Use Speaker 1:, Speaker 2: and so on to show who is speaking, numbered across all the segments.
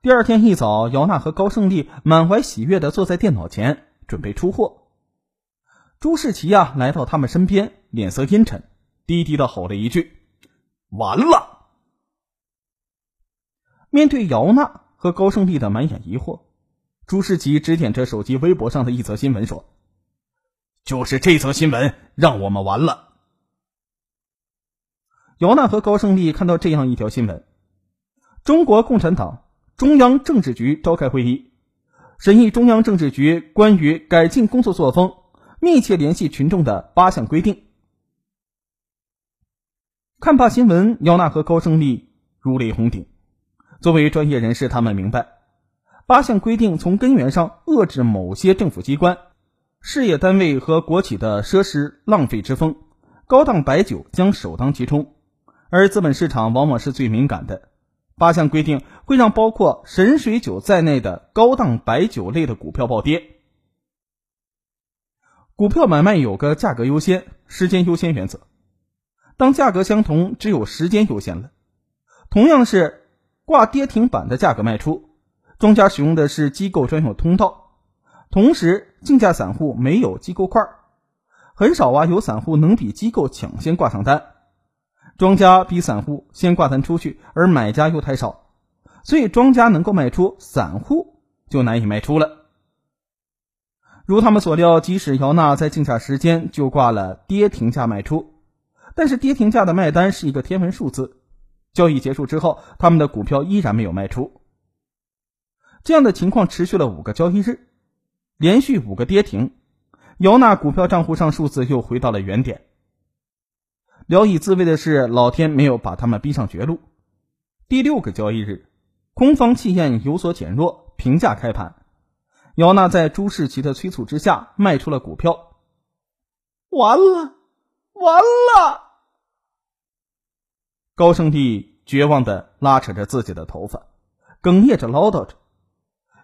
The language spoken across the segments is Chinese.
Speaker 1: 第二天一早，姚娜和高胜利满怀喜悦的坐在电脑前准备出货。朱世奇呀，来到他们身边，脸色阴沉，低低的吼了一句：“完了！”面对姚娜和高胜利的满眼疑惑，朱世奇指点着手机微博上的一则新闻说：“就是这则新闻让我们完了。”姚娜和高胜利看到这样一条新闻：中国共产党中央政治局召开会议，审议中央政治局关于改进工作作风、密切联系群众的八项规定。看罢新闻，姚娜和高胜利如雷轰顶。作为专业人士，他们明白，八项规定从根源上遏制某些政府机关、事业单位和国企的奢侈浪费之风，高档白酒将首当其冲。而资本市场往往是最敏感的，八项规定会让包括神水酒在内的高档白酒类的股票暴跌。股票买卖有个价格优先、时间优先原则，当价格相同，只有时间优先了。同样是。挂跌停板的价格卖出，庄家使用的是机构专用通道，同时竞价散户没有机构块，很少啊有散户能比机构抢先挂上单，庄家比散户先挂单出去，而买家又太少，所以庄家能够卖出，散户就难以卖出了。如他们所料，即使姚娜在竞价时间就挂了跌停价卖出，但是跌停价的卖单是一个天文数字。交易结束之后，他们的股票依然没有卖出。这样的情况持续了五个交易日，连续五个跌停，姚娜股票账户上数字又回到了原点。聊以自慰的是，老天没有把他们逼上绝路。第六个交易日，空方气焰有所减弱，平价开盘。姚娜在朱世奇的催促之下卖出了股票。完了，完了！高胜利绝望的拉扯着自己的头发，哽咽着唠叨着。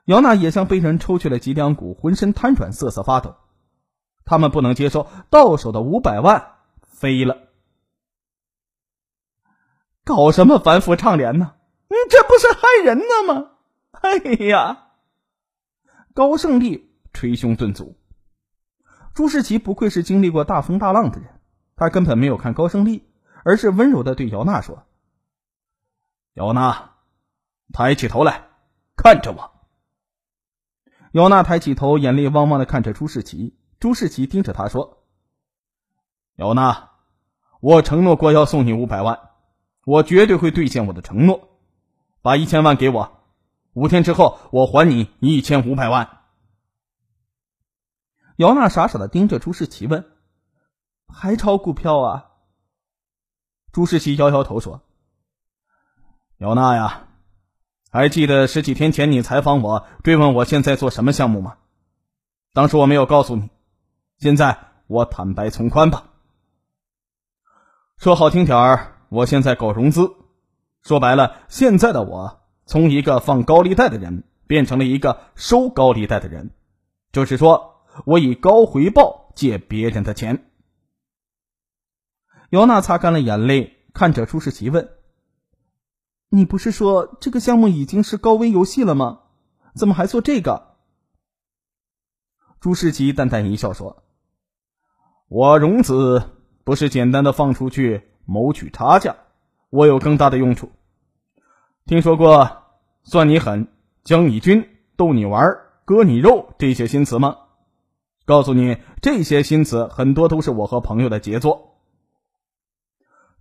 Speaker 1: 姚娜也像被人抽去了脊梁骨，浑身瘫软，瑟瑟发抖。他们不能接受到手的五百万飞了。搞什么反腐倡廉呢？你这不是害人呢吗？哎呀！高胜利捶胸顿足。朱世奇不愧是经历过大风大浪的人，他根本没有看高胜利。而是温柔的对姚娜说：“姚娜，抬起头来，看着我。”姚娜抬起头，眼泪汪汪的看着朱世奇。朱世奇盯着他说：“姚娜，我承诺过要送你五百万，我绝对会兑现我的承诺。把一千万给我，五天之后我还你一千五百万。”姚娜傻傻的盯着朱世奇问：“还炒股票啊？”朱世奇摇摇头说：“姚娜呀，还记得十几天前你采访我，追问我现在做什么项目吗？当时我没有告诉你，现在我坦白从宽吧。说好听点儿，我现在搞融资，说白了，现在的我从一个放高利贷的人变成了一个收高利贷的人，就是说我以高回报借别人的钱。”姚娜擦干了眼泪，看着朱世奇问：“你不是说这个项目已经是高危游戏了吗？怎么还做这个？”朱世奇淡淡一笑说：“我融资不是简单的放出去谋取差价，我有更大的用处。听说过‘算你狠’‘将你军’‘逗你玩’‘割你肉’这些新词吗？告诉你，这些新词很多都是我和朋友的杰作。”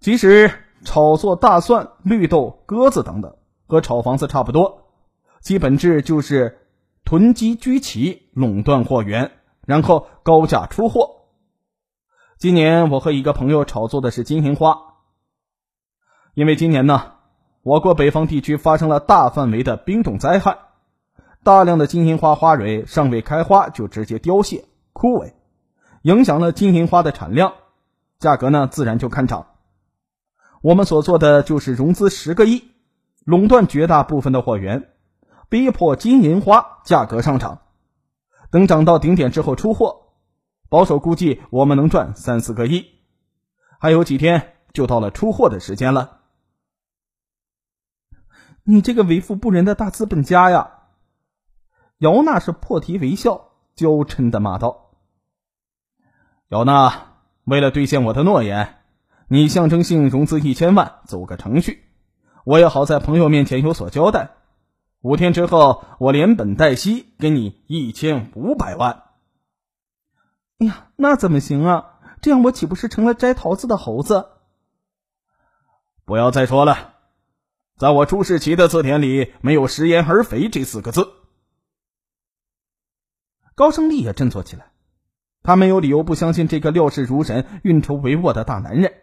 Speaker 1: 其实炒作大蒜、绿豆、鸽子等等，和炒房子差不多，其本质就是囤积居奇、垄断货源，然后高价出货。今年我和一个朋友炒作的是金银花，因为今年呢，我国北方地区发生了大范围的冰冻灾害，大量的金银花花蕊尚未开花就直接凋谢枯萎，影响了金银花的产量，价格呢自然就看涨。我们所做的就是融资十个亿，垄断绝大部分的货源，逼迫金银花价格上涨。等涨到顶点之后出货，保守估计我们能赚三四个亿。还有几天就到了出货的时间了。你这个为富不仁的大资本家呀！姚娜是破涕为笑，娇嗔的骂道：“
Speaker 2: 姚娜，为了兑现我的诺言，你象征性融资一千万，走个程序，我也好在朋友面前有所交代。五天之后，我连本带息给你一千五百万。”
Speaker 1: 哎呀，那怎么行啊？这样我岂不是成了摘桃子的猴子？
Speaker 2: 不要再说了，在我朱世奇的字典里没有“食言而肥”这四个字。
Speaker 1: 高胜利也振作起来，他没有理由不相信这个料事如神、运筹帷幄的大男人。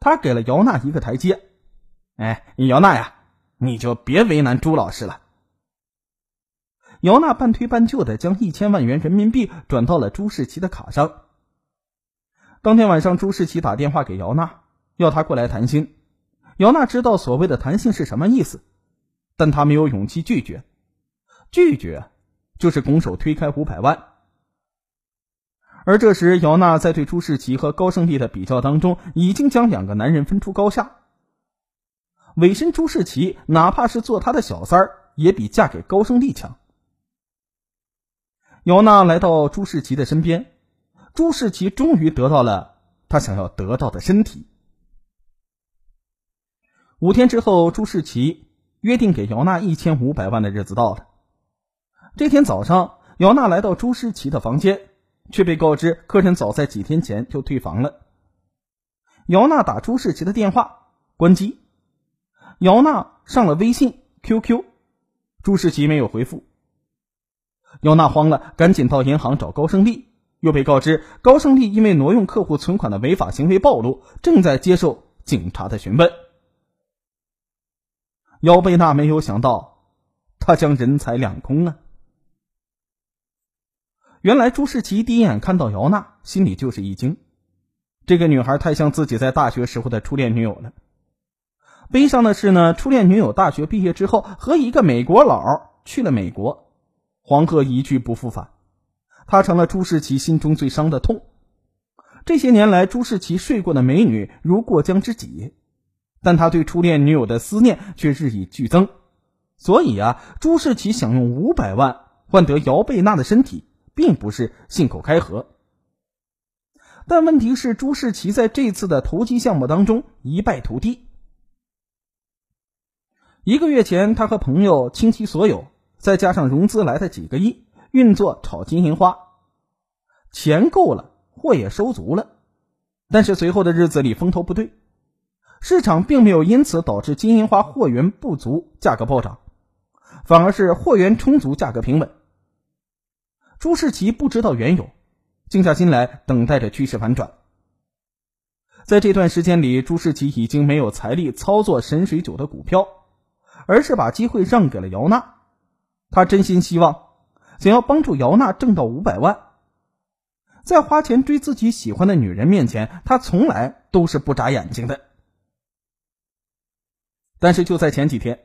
Speaker 1: 他给了姚娜一个台阶：“
Speaker 2: 哎，姚娜呀，你就别为难朱老师了。”
Speaker 1: 姚娜半推半就的将一千万元人民币转到了朱世奇的卡上。当天晚上，朱世奇打电话给姚娜，要她过来谈心。姚娜知道所谓的谈心是什么意思，但她没有勇气拒绝。拒绝就是拱手推开五百万。而这时，姚娜在对朱世奇和高胜利的比较当中，已经将两个男人分出高下。委身朱世奇，哪怕是做他的小三儿，也比嫁给高胜利强。姚娜来到朱世奇的身边，朱世奇终于得到了他想要得到的身体。五天之后，朱世奇约定给姚娜一千五百万的日子到了。这天早上，姚娜来到朱世奇的房间，却被告知客人早在几天前就退房了。姚娜打朱世奇的电话，关机。姚娜上了微信、QQ，朱世奇没有回复。姚娜慌了，赶紧到银行找高胜利，又被告知高胜利因为挪用客户存款的违法行为暴露，正在接受警察的询问。姚贝娜没有想到，他将人财两空啊！原来朱世奇第一眼看到姚娜，心里就是一惊，这个女孩太像自己在大学时候的初恋女友了。悲伤的是呢，初恋女友大学毕业之后和一个美国佬去了美国，黄鹤一去不复返，他成了朱世奇心中最伤的痛。这些年来，朱世奇睡过的美女如过江之鲫。但他对初恋女友的思念却日益剧增，所以啊，朱世奇想用五百万换得姚贝娜的身体，并不是信口开河。但问题是，朱世奇在这次的投机项目当中一败涂地。一个月前，他和朋友倾其所有，再加上融资来的几个亿，运作炒金银花，钱够了，货也收足了，但是随后的日子里风头不对。市场并没有因此导致金银花货源不足、价格暴涨，反而是货源充足、价格平稳。朱世奇不知道缘由，静下心来等待着趋势反转。在这段时间里，朱世奇已经没有财力操作神水酒的股票，而是把机会让给了姚娜。他真心希望，想要帮助姚娜挣到五百万。在花钱追自己喜欢的女人面前，他从来都是不眨眼睛的。但是就在前几天，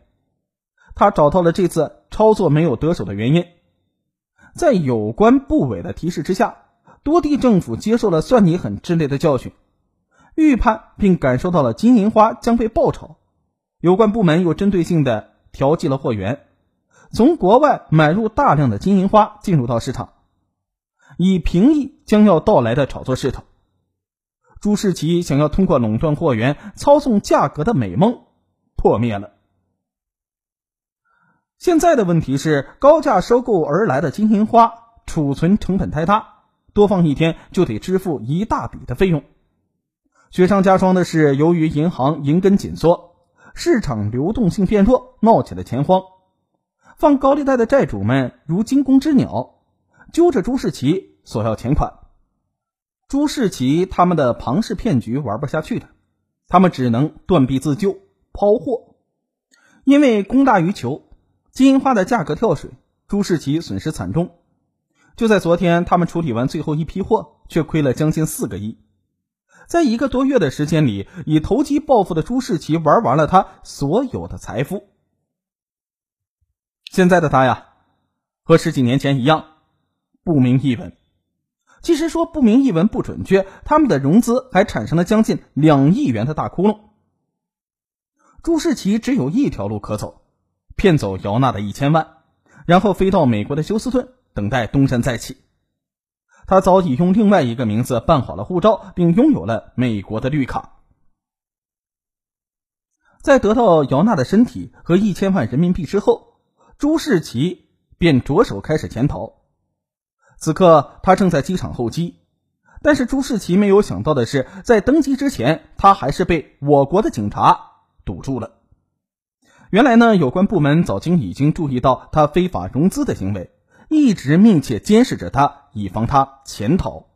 Speaker 1: 他找到了这次操作没有得手的原因。在有关部委的提示之下，多地政府接受了“算你狠”之类的教训，预判并感受到了金银花将被爆炒。有关部门又针对性的调剂了货源，从国外买入大量的金银花进入到市场，以平抑将要到来的炒作势头。朱世奇想要通过垄断货源、操纵价格的美梦。破灭了。现在的问题是，高价收购而来的金银花储存成本太大，多放一天就得支付一大笔的费用。雪上加霜的是，由于银行银根紧缩，市场流动性变弱，闹起了钱荒。放高利贷的债主们如惊弓之鸟，揪着朱世奇索要钱款。朱世奇他们的庞氏骗局玩不下去了，他们只能断臂自救。抛货，因为供大于求，金银花的价格跳水，朱世奇损失惨重。就在昨天，他们处理完最后一批货，却亏了将近四个亿。在一个多月的时间里，以投机暴富的朱世奇玩完了他所有的财富。现在的他呀，和十几年前一样，不明一文。其实说不明一文不准确，他们的融资还产生了将近两亿元的大窟窿。朱世奇只有一条路可走，骗走姚娜的一千万，然后飞到美国的休斯顿，等待东山再起。他早已用另外一个名字办好了护照，并拥有了美国的绿卡。在得到姚娜的身体和一千万人民币之后，朱世奇便着手开始潜逃。此刻，他正在机场候机。但是朱世奇没有想到的是，在登机之前，他还是被我国的警察堵住了。原来呢，有关部门早经已经注意到他非法融资的行为，一直密切监视着他，以防他潜逃。